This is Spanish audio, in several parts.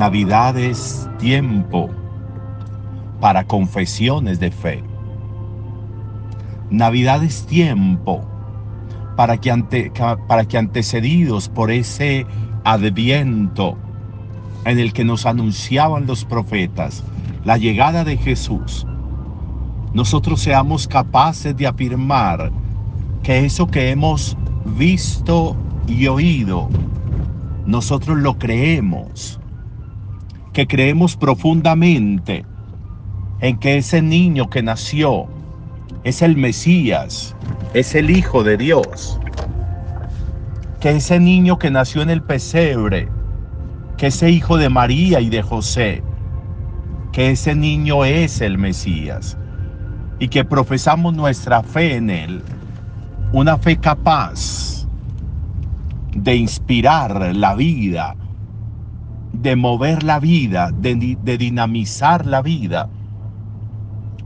Navidad es tiempo para confesiones de fe. Navidad es tiempo para que, ante, para que antecedidos por ese adviento en el que nos anunciaban los profetas la llegada de Jesús, nosotros seamos capaces de afirmar que eso que hemos visto y oído, nosotros lo creemos, que creemos profundamente en que ese niño que nació es el Mesías, es el Hijo de Dios, que ese niño que nació en el pesebre, que ese hijo de María y de José, que ese niño es el Mesías. Y que profesamos nuestra fe en Él, una fe capaz de inspirar la vida, de mover la vida, de, dinamizar la vida,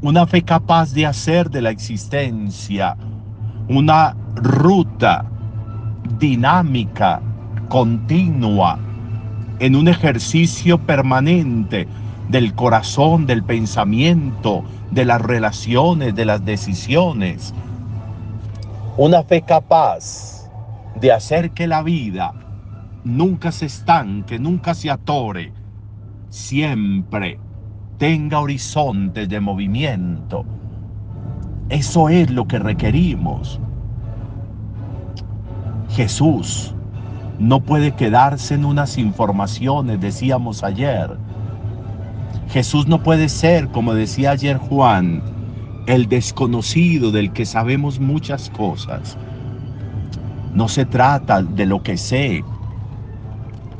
una fe capaz de hacer de la existencia una ruta dinámica, continua, en un ejercicio permanente del corazón, del pensamiento, de las relaciones, de las decisiones. Una fe capaz de hacer que la vida nunca se estanque, nunca se atore, siempre tenga horizontes de movimiento. Eso es lo que requerimos. Jesús no puede quedarse en unas informaciones, decíamos ayer. Jesús no puede ser, como decía ayer Juan, el desconocido del que sabemos muchas cosas. No se trata de lo que sé.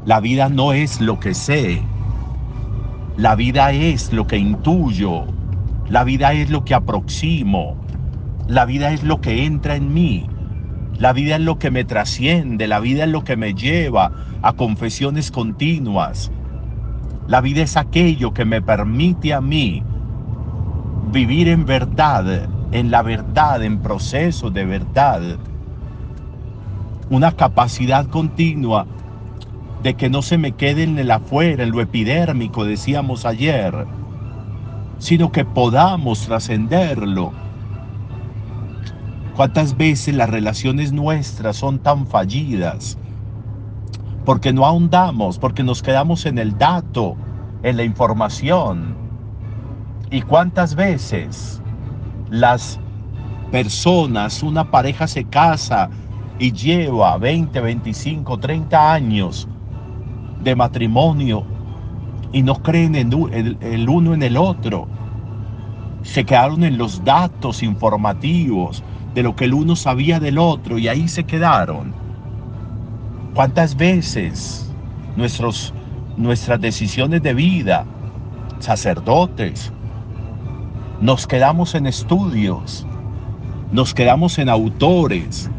La vida no es lo que sé. La vida es lo que intuyo. La vida es lo que aproximo. La vida es lo que entra en mí. La vida es lo que me trasciende, la vida es lo que me lleva a confesiones continuas. La vida es aquello que me permite a mí vivir en verdad, en la verdad, en proceso de verdad. Una capacidad continua de que no se me quede en el afuera, en lo epidérmico, decíamos ayer, sino que podamos trascenderlo ¿Cuántas veces las relaciones nuestras son tan fallidas? Porque no ahondamos, porque nos quedamos en el dato, en la información. ¿Y cuántas veces las personas, una pareja se casa y lleva 20, 25, 30 años de matrimonio y no creen en el, uno en el otro? Se quedaron en los datos informativos, de lo que el uno sabía del otro y ahí se quedaron. ¿Cuántas veces nuestros, nuestras decisiones de vida, sacerdotes, nos quedamos en estudios, nos quedamos en autores,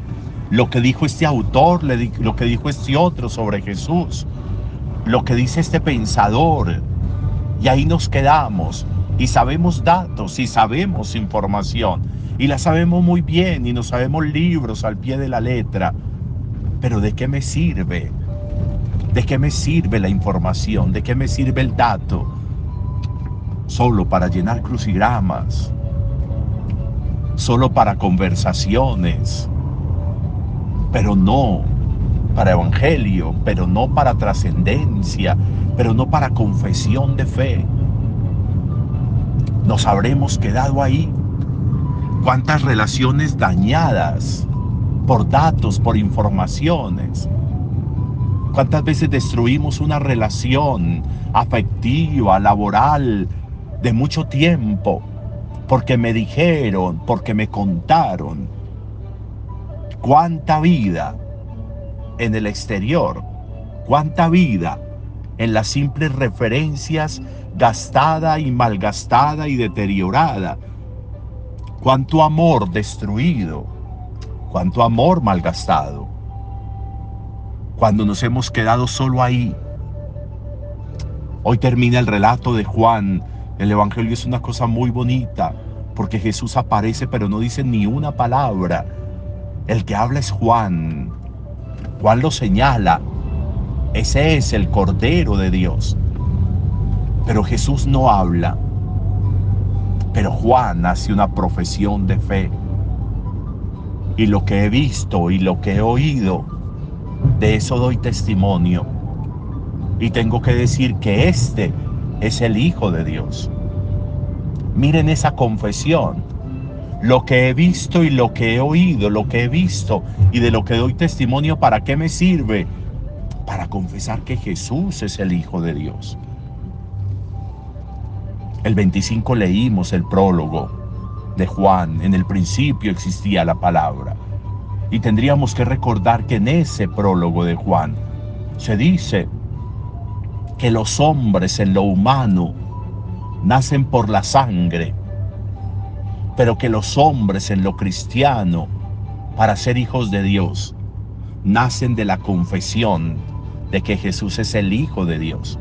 lo que dijo este autor, lo que dijo este otro sobre Jesús, lo que dice este pensador, y ahí nos quedamos y sabemos datos y sabemos información y la sabemos muy bien y nos sabemos libros al pie de la letra. Pero ¿de qué me sirve? ¿De qué me sirve la información? ¿De qué me sirve el dato? Solo para llenar crucigramas, solo para conversaciones, pero no para evangelio, pero no para trascendencia, pero no para confesión de fe. Nos habremos quedado ahí cuántas relaciones dañadas por datos, por informaciones. ¿Cuántas veces destruimos una relación afectiva, laboral, de mucho tiempo? Porque me dijeron, porque me contaron. ¿Cuánta vida en el exterior? ¿Cuánta vida en las simples referencias gastada y malgastada y deteriorada? cuánto amor destruido, cuánto amor malgastado, cuando nos hemos quedado solo ahí. Hoy termina el relato de Juan. El Evangelio es una cosa muy bonita porque Jesús aparece pero no dice ni una palabra. El que habla es Juan. Juan lo señala. Ese es el Cordero de Dios Pero Jesús no habla. Pero Juan hace una profesión de fe. Y lo que he visto y lo que he oído, de eso doy testimonio. Y tengo que decir que este es el Hijo de Dios. Miren esa confesión. Lo que he visto y lo que he oído, lo que he visto y de lo que doy testimonio, ¿para qué me sirve? Para confesar que Jesús es el Hijo de Dios. El 25 leímos el prólogo de Juan. En el principio existía la palabra. Y tendríamos que recordar que en ese prólogo de Juan se dice que los hombres en lo humano nacen por la sangre, pero que los hombres en lo cristiano, para ser hijos de Dios, nacen de la confesión de que Jesús es el Hijo de Dios.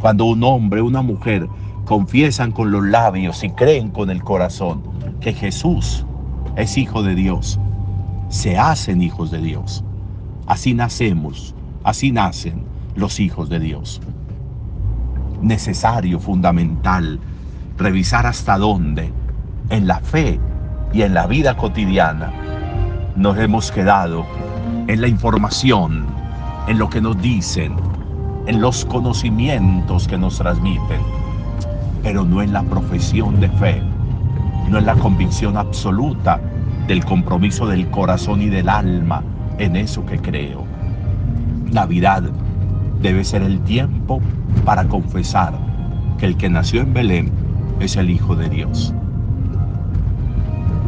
Cuando un hombre, una mujer confiesan con los labios y creen con el corazón que Jesús es Hijo de Dios, se hacen hijos de Dios. Así nacemos, así nacen los hijos de Dios. Necesario, fundamental, revisar hasta dónde en la fe y en la vida cotidiana nos hemos quedado en la información, en lo que nos dicen, en los conocimientos que nos transmiten, pero no en la profesión de fe, no en la convicción absoluta del compromiso del corazón y del alma en eso que creo. Navidad debe ser el tiempo para confesar que el que nació en Belén es el Hijo de Dios.